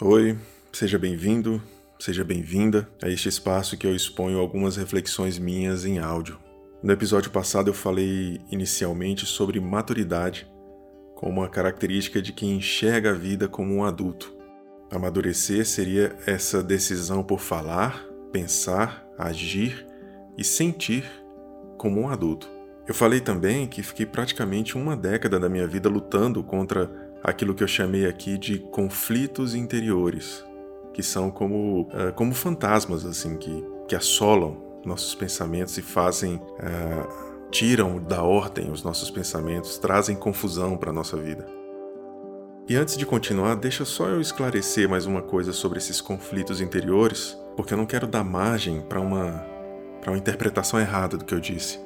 Oi, seja bem-vindo, seja bem-vinda a este espaço que eu exponho algumas reflexões minhas em áudio. No episódio passado eu falei inicialmente sobre maturidade como uma característica de quem enxerga a vida como um adulto. Amadurecer seria essa decisão por falar, pensar, agir e sentir como um adulto. Eu falei também que fiquei praticamente uma década da minha vida lutando contra aquilo que eu chamei aqui de conflitos interiores, que são como, uh, como fantasmas assim que, que assolam nossos pensamentos e fazem uh, tiram da ordem os nossos pensamentos, trazem confusão para nossa vida. E antes de continuar, deixa só eu esclarecer mais uma coisa sobre esses conflitos interiores, porque eu não quero dar margem para uma para uma interpretação errada do que eu disse.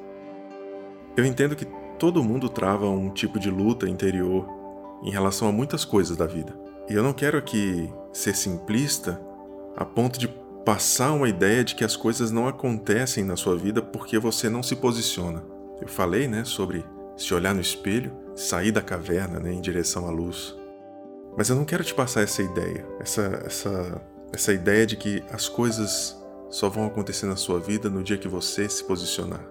Eu entendo que todo mundo trava um tipo de luta interior em relação a muitas coisas da vida. E eu não quero aqui ser simplista a ponto de passar uma ideia de que as coisas não acontecem na sua vida porque você não se posiciona. Eu falei, né, sobre se olhar no espelho, sair da caverna, né, em direção à luz. Mas eu não quero te passar essa ideia, essa essa essa ideia de que as coisas só vão acontecer na sua vida no dia que você se posicionar.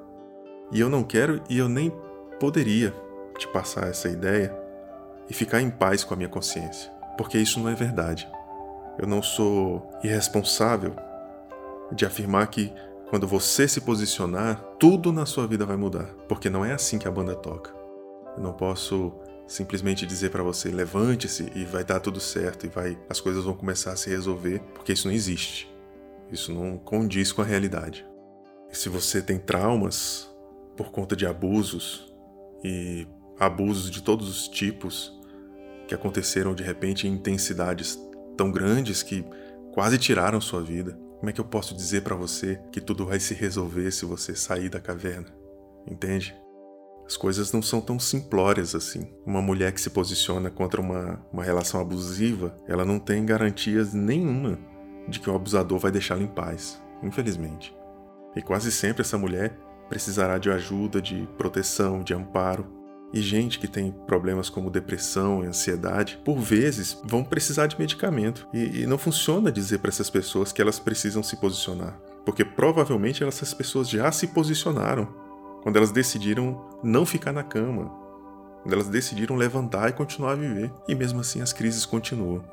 E eu não quero e eu nem poderia te passar essa ideia e ficar em paz com a minha consciência, porque isso não é verdade. Eu não sou irresponsável de afirmar que quando você se posicionar, tudo na sua vida vai mudar, porque não é assim que a banda toca. Eu não posso simplesmente dizer para você levante-se e vai dar tudo certo e vai as coisas vão começar a se resolver, porque isso não existe. Isso não condiz com a realidade. E se você tem traumas por conta de abusos e abusos de todos os tipos, que aconteceram de repente em intensidades tão grandes que quase tiraram sua vida. Como é que eu posso dizer para você que tudo vai se resolver se você sair da caverna? Entende? As coisas não são tão simplórias assim. Uma mulher que se posiciona contra uma, uma relação abusiva, ela não tem garantias nenhuma de que o abusador vai deixá-la em paz, infelizmente. E quase sempre essa mulher precisará de ajuda, de proteção, de amparo, e gente que tem problemas como depressão ansiedade, por vezes vão precisar de medicamento. E, e não funciona dizer para essas pessoas que elas precisam se posicionar, porque provavelmente essas pessoas já se posicionaram quando elas decidiram não ficar na cama, quando elas decidiram levantar e continuar a viver. E mesmo assim as crises continuam.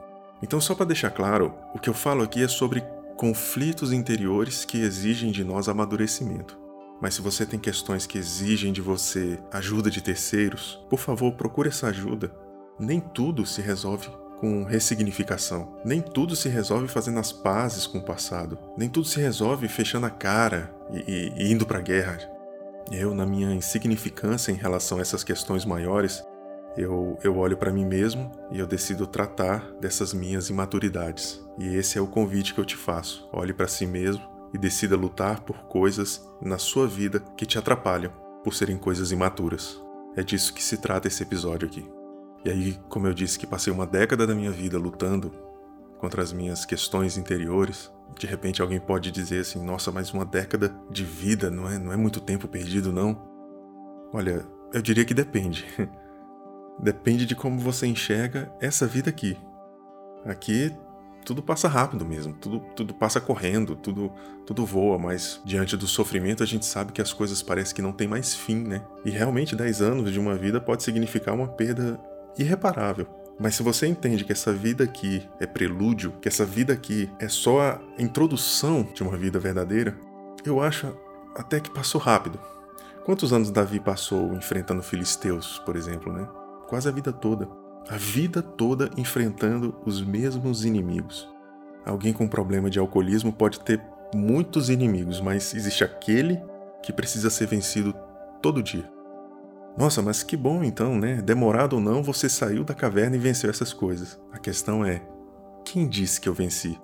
Então, só para deixar claro, o que eu falo aqui é sobre conflitos interiores que exigem de nós amadurecimento. Mas se você tem questões que exigem de você ajuda de terceiros, por favor, procure essa ajuda. Nem tudo se resolve com ressignificação. Nem tudo se resolve fazendo as pazes com o passado. Nem tudo se resolve fechando a cara e, e, e indo para a guerra. Eu, na minha insignificância em relação a essas questões maiores, eu, eu olho para mim mesmo e eu decido tratar dessas minhas imaturidades. E esse é o convite que eu te faço. Olhe para si mesmo e decida lutar por coisas na sua vida que te atrapalham, por serem coisas imaturas. É disso que se trata esse episódio aqui. E aí, como eu disse que passei uma década da minha vida lutando contra as minhas questões interiores, de repente alguém pode dizer assim: "Nossa, mas uma década de vida não é não é muito tempo perdido, não?" Olha, eu diria que depende. depende de como você enxerga essa vida aqui. Aqui tudo passa rápido mesmo, tudo, tudo passa correndo, tudo, tudo voa, mas diante do sofrimento a gente sabe que as coisas parecem que não tem mais fim, né? E realmente 10 anos de uma vida pode significar uma perda irreparável. Mas se você entende que essa vida aqui é prelúdio, que essa vida aqui é só a introdução de uma vida verdadeira, eu acho até que passou rápido. Quantos anos Davi passou enfrentando filisteus, por exemplo, né? Quase a vida toda a vida toda enfrentando os mesmos inimigos. Alguém com problema de alcoolismo pode ter muitos inimigos, mas existe aquele que precisa ser vencido todo dia. Nossa, mas que bom então, né? Demorado ou não, você saiu da caverna e venceu essas coisas. A questão é: quem disse que eu venci?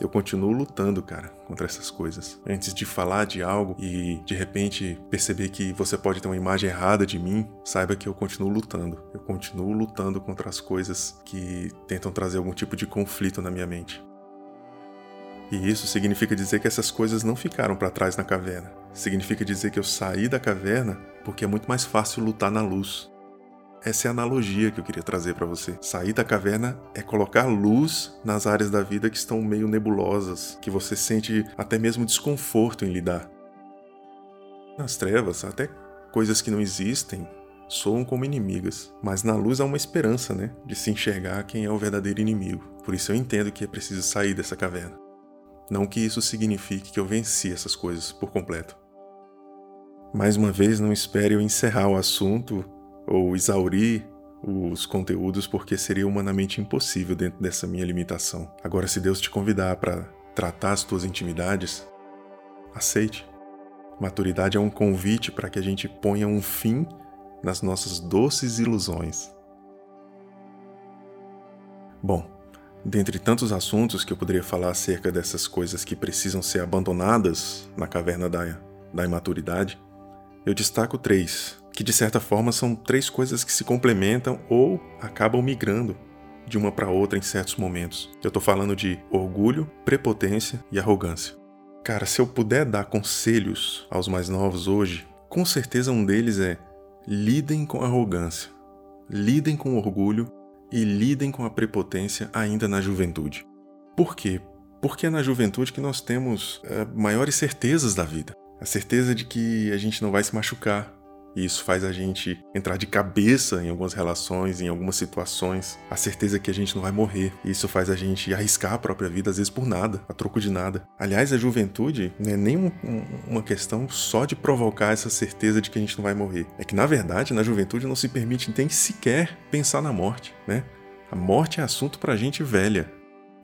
Eu continuo lutando, cara, contra essas coisas. Antes de falar de algo e de repente perceber que você pode ter uma imagem errada de mim, saiba que eu continuo lutando. Eu continuo lutando contra as coisas que tentam trazer algum tipo de conflito na minha mente. E isso significa dizer que essas coisas não ficaram para trás na caverna. Significa dizer que eu saí da caverna porque é muito mais fácil lutar na luz. Essa é a analogia que eu queria trazer para você. Sair da caverna é colocar luz nas áreas da vida que estão meio nebulosas, que você sente até mesmo desconforto em lidar. Nas trevas, até coisas que não existem soam como inimigas, mas na luz há uma esperança, né, de se enxergar quem é o verdadeiro inimigo. Por isso eu entendo que é preciso sair dessa caverna. Não que isso signifique que eu venci essas coisas por completo. Mais uma vez, não espere eu encerrar o assunto ou exaurir os conteúdos porque seria humanamente impossível dentro dessa minha limitação. Agora, se Deus te convidar para tratar as tuas intimidades, aceite. Maturidade é um convite para que a gente ponha um fim nas nossas doces ilusões. Bom, dentre tantos assuntos que eu poderia falar acerca dessas coisas que precisam ser abandonadas na caverna da, da imaturidade, eu destaco três, que de certa forma são três coisas que se complementam ou acabam migrando de uma para outra em certos momentos. Eu estou falando de orgulho, prepotência e arrogância. Cara, se eu puder dar conselhos aos mais novos hoje, com certeza um deles é lidem com arrogância, lidem com orgulho e lidem com a prepotência ainda na juventude. Por quê? Porque é na juventude que nós temos é, maiores certezas da vida. A certeza de que a gente não vai se machucar, e isso faz a gente entrar de cabeça em algumas relações, em algumas situações. A certeza que a gente não vai morrer. E isso faz a gente arriscar a própria vida, às vezes por nada, a troco de nada. Aliás, a juventude não é nem um, um, uma questão só de provocar essa certeza de que a gente não vai morrer. É que, na verdade, na juventude não se permite nem sequer pensar na morte, né? A morte é assunto pra gente velha.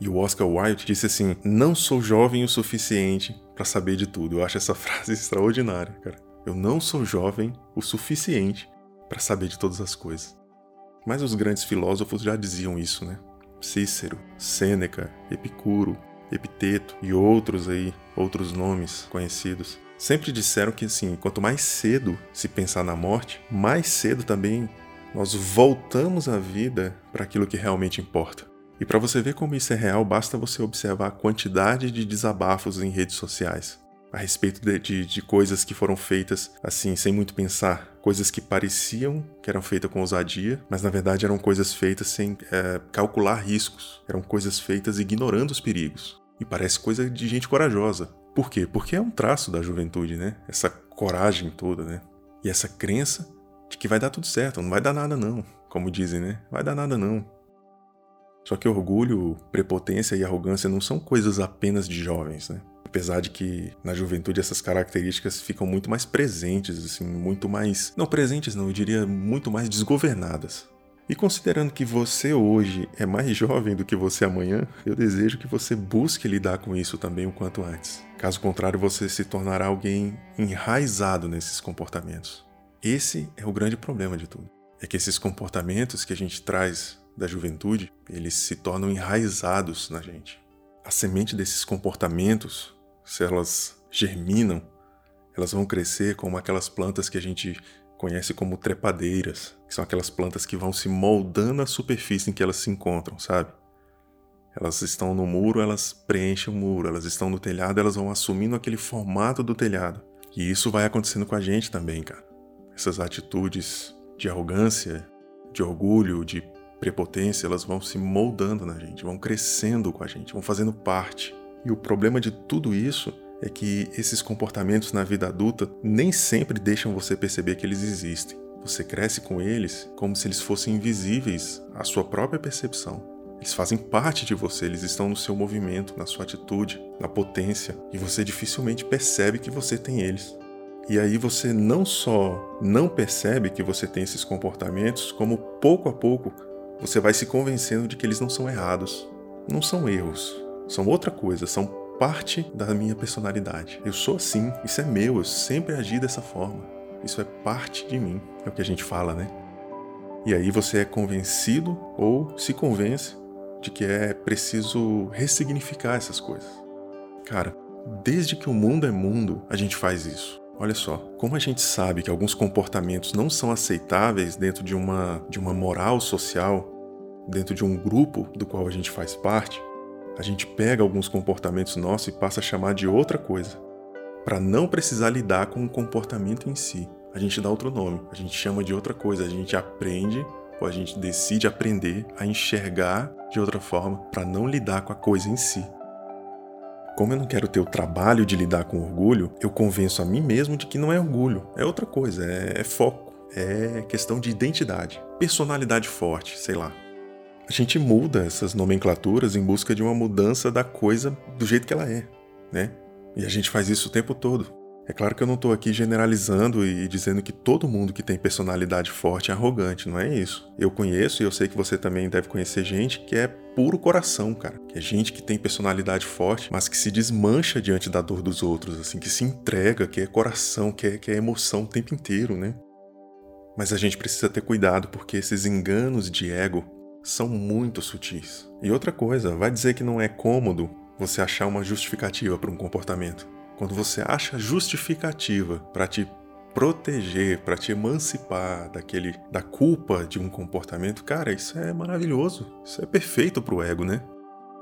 E o Oscar Wilde disse assim: Não sou jovem o suficiente para saber de tudo. Eu acho essa frase extraordinária, cara. Eu não sou jovem o suficiente para saber de todas as coisas. Mas os grandes filósofos já diziam isso, né? Cícero, Sêneca, Epicuro, Epiteto e outros aí, outros nomes conhecidos, sempre disseram que assim, quanto mais cedo se pensar na morte, mais cedo também nós voltamos a vida para aquilo que realmente importa. E para você ver como isso é real, basta você observar a quantidade de desabafos em redes sociais a respeito de, de, de, coisas que foram feitas assim, sem muito pensar. Coisas que pareciam que eram feitas com ousadia, mas na verdade eram coisas feitas sem é, calcular riscos. Eram coisas feitas ignorando os perigos. E parece coisa de gente corajosa. Por quê? Porque é um traço da juventude, né? Essa coragem toda, né? E essa crença de que vai dar tudo certo, não vai dar nada não, como dizem, né? Vai dar nada não. Só que orgulho, prepotência e arrogância não são coisas apenas de jovens, né? Apesar de que na juventude essas características ficam muito mais presentes, assim, muito mais. Não presentes, não, eu diria muito mais desgovernadas. E considerando que você hoje é mais jovem do que você amanhã, eu desejo que você busque lidar com isso também o quanto antes. Caso contrário, você se tornará alguém enraizado nesses comportamentos. Esse é o grande problema de tudo. É que esses comportamentos que a gente traz da juventude, eles se tornam enraizados na gente. A semente desses comportamentos se elas germinam, elas vão crescer como aquelas plantas que a gente conhece como trepadeiras, que são aquelas plantas que vão se moldando à superfície em que elas se encontram, sabe? Elas estão no muro, elas preenchem o muro, elas estão no telhado, elas vão assumindo aquele formato do telhado. E isso vai acontecendo com a gente também, cara. Essas atitudes de arrogância, de orgulho, de prepotência, elas vão se moldando na gente, vão crescendo com a gente, vão fazendo parte. E o problema de tudo isso é que esses comportamentos na vida adulta nem sempre deixam você perceber que eles existem. Você cresce com eles como se eles fossem invisíveis à sua própria percepção. Eles fazem parte de você, eles estão no seu movimento, na sua atitude, na potência, e você dificilmente percebe que você tem eles. E aí você não só não percebe que você tem esses comportamentos, como pouco a pouco você vai se convencendo de que eles não são errados. Não são erros, são outra coisa, são parte da minha personalidade. Eu sou assim, isso é meu, eu sempre agi dessa forma. Isso é parte de mim, é o que a gente fala, né? E aí você é convencido ou se convence de que é preciso ressignificar essas coisas. Cara, desde que o mundo é mundo, a gente faz isso. Olha só, como a gente sabe que alguns comportamentos não são aceitáveis dentro de uma, de uma moral social, dentro de um grupo do qual a gente faz parte, a gente pega alguns comportamentos nossos e passa a chamar de outra coisa, para não precisar lidar com o comportamento em si. a gente dá outro nome, a gente chama de outra coisa, a gente aprende ou a gente decide aprender a enxergar de outra forma para não lidar com a coisa em si. Como eu não quero ter o trabalho de lidar com orgulho, eu convenço a mim mesmo de que não é orgulho, é outra coisa, é, é foco, é questão de identidade, personalidade forte, sei lá. A gente muda essas nomenclaturas em busca de uma mudança da coisa do jeito que ela é, né? E a gente faz isso o tempo todo. É claro que eu não estou aqui generalizando e dizendo que todo mundo que tem personalidade forte é arrogante, não é isso. Eu conheço e eu sei que você também deve conhecer gente que é puro coração, cara. Que é gente que tem personalidade forte, mas que se desmancha diante da dor dos outros, assim, que se entrega, que é coração, que é, que é emoção o tempo inteiro, né? Mas a gente precisa ter cuidado porque esses enganos de ego são muito sutis. E outra coisa, vai dizer que não é cômodo você achar uma justificativa para um comportamento. Quando você acha justificativa para te proteger, para te emancipar daquele da culpa de um comportamento, cara, isso é maravilhoso. Isso é perfeito pro ego, né?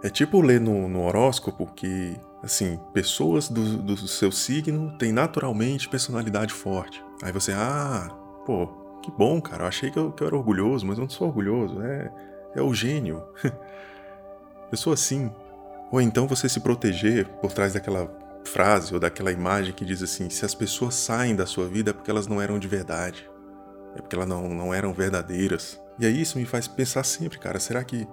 É tipo ler no, no horóscopo que, assim, pessoas do, do seu signo têm naturalmente personalidade forte. Aí você, ah, pô, que bom, cara, eu achei que eu, que eu era orgulhoso, mas eu não sou orgulhoso, é, é o gênio. eu sou assim. Ou então você se proteger por trás daquela frase ou daquela imagem que diz assim: se as pessoas saem da sua vida é porque elas não eram de verdade, é porque elas não, não eram verdadeiras. E aí isso me faz pensar sempre, cara: será que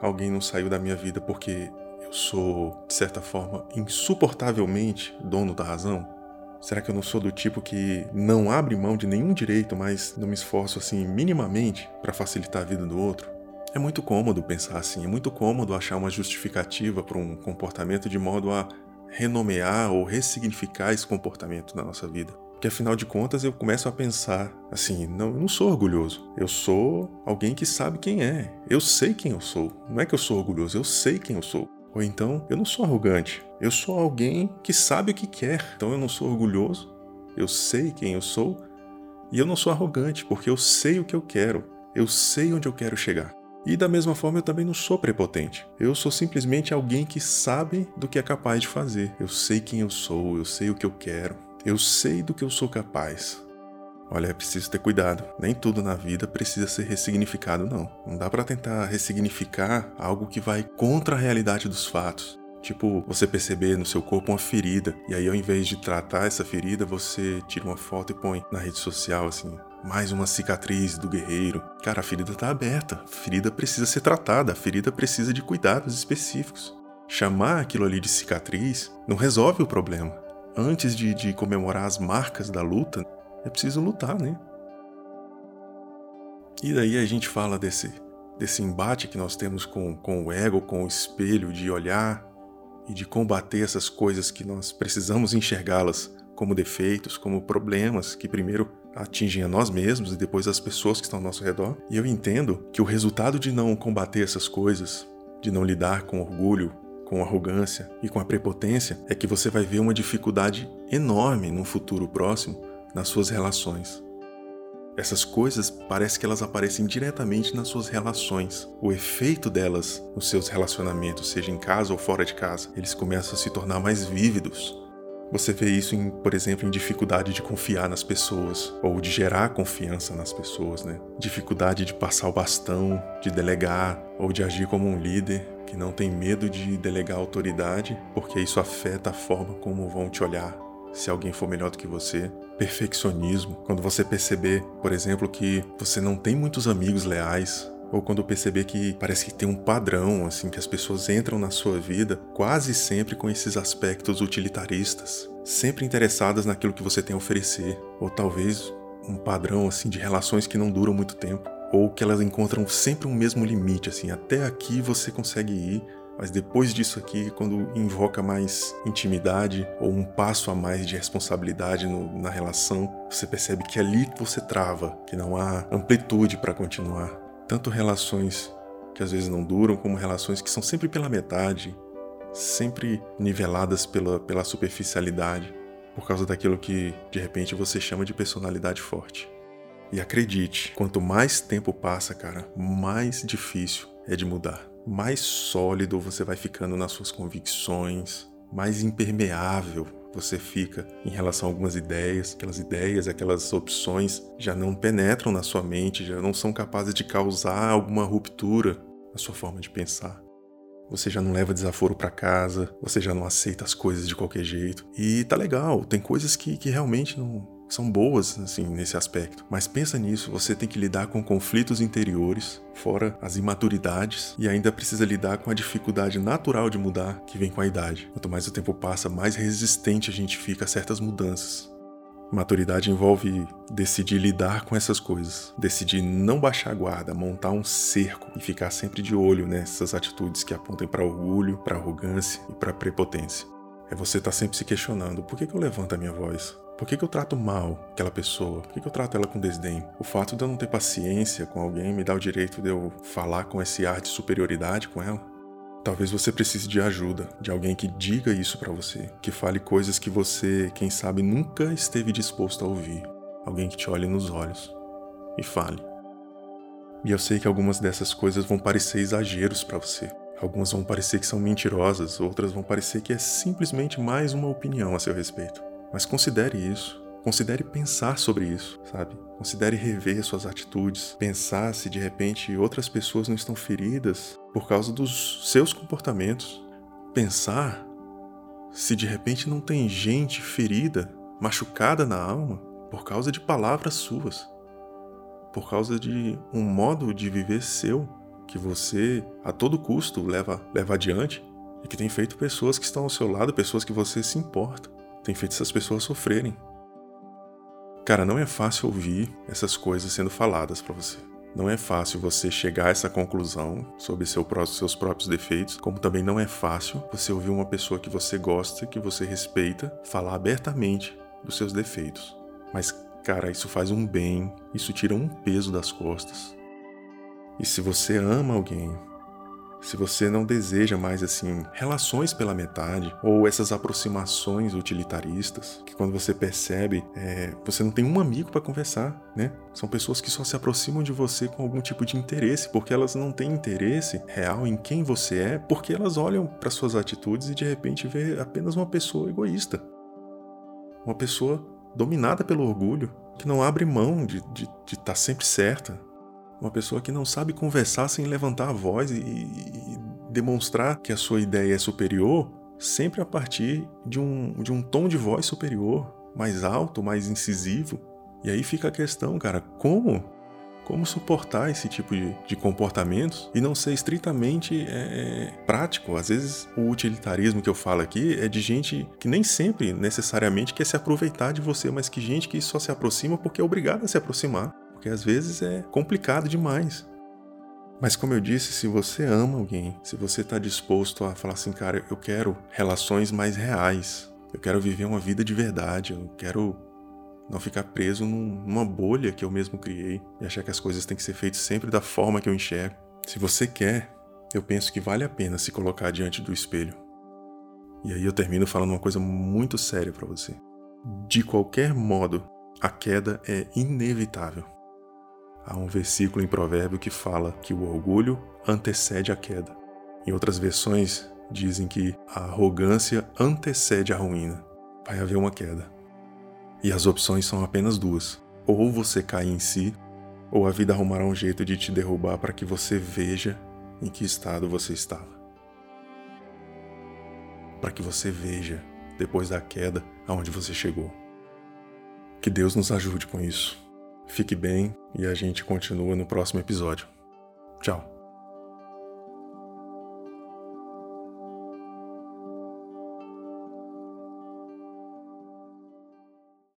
alguém não saiu da minha vida porque eu sou, de certa forma, insuportavelmente dono da razão? Será que eu não sou do tipo que não abre mão de nenhum direito, mas não me esforço assim minimamente para facilitar a vida do outro? É muito cômodo pensar assim, é muito cômodo achar uma justificativa para um comportamento de modo a renomear ou ressignificar esse comportamento na nossa vida. Porque afinal de contas eu começo a pensar assim: não, eu não sou orgulhoso. Eu sou alguém que sabe quem é. Eu sei quem eu sou. Não é que eu sou orgulhoso, eu sei quem eu sou. Ou então, eu não sou arrogante. Eu sou alguém que sabe o que quer. Então eu não sou orgulhoso. Eu sei quem eu sou. E eu não sou arrogante, porque eu sei o que eu quero. Eu sei onde eu quero chegar. E da mesma forma eu também não sou prepotente. Eu sou simplesmente alguém que sabe do que é capaz de fazer. Eu sei quem eu sou, eu sei o que eu quero, eu sei do que eu sou capaz. Olha, é preciso ter cuidado. Nem tudo na vida precisa ser ressignificado, não. Não dá para tentar ressignificar algo que vai contra a realidade dos fatos. Tipo, você perceber no seu corpo uma ferida, e aí ao invés de tratar essa ferida, você tira uma foto e põe na rede social assim: mais uma cicatriz do guerreiro. Cara, a ferida tá aberta. A ferida precisa ser tratada, a ferida precisa de cuidados específicos. Chamar aquilo ali de cicatriz não resolve o problema. Antes de, de comemorar as marcas da luta, é preciso lutar, né? E daí a gente fala desse, desse embate que nós temos com, com o ego, com o espelho, de olhar e de combater essas coisas que nós precisamos enxergá-las como defeitos, como problemas que primeiro atingem a nós mesmos e depois as pessoas que estão ao nosso redor. E eu entendo que o resultado de não combater essas coisas, de não lidar com orgulho, com arrogância e com a prepotência, é que você vai ver uma dificuldade enorme no futuro próximo nas suas relações. Essas coisas parece que elas aparecem diretamente nas suas relações. O efeito delas nos seus relacionamentos, seja em casa ou fora de casa, eles começam a se tornar mais vívidos, você vê isso, em, por exemplo, em dificuldade de confiar nas pessoas ou de gerar confiança nas pessoas, né? Dificuldade de passar o bastão, de delegar ou de agir como um líder que não tem medo de delegar autoridade, porque isso afeta a forma como vão te olhar se alguém for melhor do que você. Perfeccionismo, quando você perceber, por exemplo, que você não tem muitos amigos leais ou quando perceber que parece que tem um padrão, assim, que as pessoas entram na sua vida quase sempre com esses aspectos utilitaristas, sempre interessadas naquilo que você tem a oferecer, ou talvez um padrão assim de relações que não duram muito tempo, ou que elas encontram sempre um mesmo limite, assim, até aqui você consegue ir, mas depois disso aqui, quando invoca mais intimidade ou um passo a mais de responsabilidade no, na relação, você percebe que ali você trava, que não há amplitude para continuar tanto relações que às vezes não duram, como relações que são sempre pela metade, sempre niveladas pela, pela superficialidade, por causa daquilo que de repente você chama de personalidade forte. E acredite, quanto mais tempo passa, cara, mais difícil é de mudar. Mais sólido você vai ficando nas suas convicções, mais impermeável você fica em relação a algumas ideias, aquelas ideias, aquelas opções já não penetram na sua mente, já não são capazes de causar alguma ruptura na sua forma de pensar. Você já não leva desaforo para casa, você já não aceita as coisas de qualquer jeito. E tá legal, tem coisas que, que realmente não, são boas assim nesse aspecto. Mas pensa nisso, você tem que lidar com conflitos interiores, fora as imaturidades e ainda precisa lidar com a dificuldade natural de mudar que vem com a idade. Quanto mais o tempo passa, mais resistente a gente fica a certas mudanças. Maturidade envolve decidir lidar com essas coisas, decidir não baixar a guarda, montar um cerco e ficar sempre de olho nessas atitudes que apontam para orgulho, para arrogância e para prepotência. É você estar tá sempre se questionando: por que, que eu levanto a minha voz? Por que, que eu trato mal aquela pessoa? Por que, que eu trato ela com desdém? O fato de eu não ter paciência com alguém me dá o direito de eu falar com esse ar de superioridade com ela? Talvez você precise de ajuda, de alguém que diga isso para você, que fale coisas que você, quem sabe, nunca esteve disposto a ouvir. Alguém que te olhe nos olhos e fale. E eu sei que algumas dessas coisas vão parecer exageros para você. Algumas vão parecer que são mentirosas, outras vão parecer que é simplesmente mais uma opinião a seu respeito. Mas considere isso. Considere pensar sobre isso, sabe? Considere rever suas atitudes, pensar se de repente outras pessoas não estão feridas por causa dos seus comportamentos. Pensar se de repente não tem gente ferida, machucada na alma por causa de palavras suas, por causa de um modo de viver seu que você a todo custo leva leva adiante e que tem feito pessoas que estão ao seu lado, pessoas que você se importa tem feito essas pessoas sofrerem. Cara, não é fácil ouvir essas coisas sendo faladas para você. Não é fácil você chegar a essa conclusão sobre seu, seus próprios defeitos, como também não é fácil você ouvir uma pessoa que você gosta, que você respeita, falar abertamente dos seus defeitos. Mas, cara, isso faz um bem, isso tira um peso das costas. E se você ama alguém, se você não deseja mais assim relações pela metade ou essas aproximações utilitaristas, que quando você percebe, é, você não tem um amigo para conversar, né? São pessoas que só se aproximam de você com algum tipo de interesse, porque elas não têm interesse real em quem você é, porque elas olham para suas atitudes e de repente vê apenas uma pessoa egoísta, uma pessoa dominada pelo orgulho, que não abre mão de estar tá sempre certa, uma pessoa que não sabe conversar sem levantar a voz e, e demonstrar que a sua ideia é superior, sempre a partir de um, de um tom de voz superior, mais alto, mais incisivo. E aí fica a questão, cara, como como suportar esse tipo de, de comportamentos e não ser estritamente é, prático. Às vezes, o utilitarismo que eu falo aqui é de gente que nem sempre necessariamente quer se aproveitar de você, mas que gente que só se aproxima porque é obrigada a se aproximar porque às vezes é complicado demais. Mas como eu disse, se você ama alguém, se você está disposto a falar assim, cara, eu quero relações mais reais, eu quero viver uma vida de verdade, eu quero não ficar preso numa bolha que eu mesmo criei e achar que as coisas têm que ser feitas sempre da forma que eu enxergo. Se você quer, eu penso que vale a pena se colocar diante do espelho. E aí eu termino falando uma coisa muito séria para você. De qualquer modo, a queda é inevitável. Há um versículo em Provérbio que fala que o orgulho antecede a queda. Em outras versões, dizem que a arrogância antecede a ruína. Vai haver uma queda. E as opções são apenas duas: ou você cai em si, ou a vida arrumará um jeito de te derrubar para que você veja em que estado você estava. Para que você veja, depois da queda, aonde você chegou. Que Deus nos ajude com isso. Fique bem e a gente continua no próximo episódio. Tchau.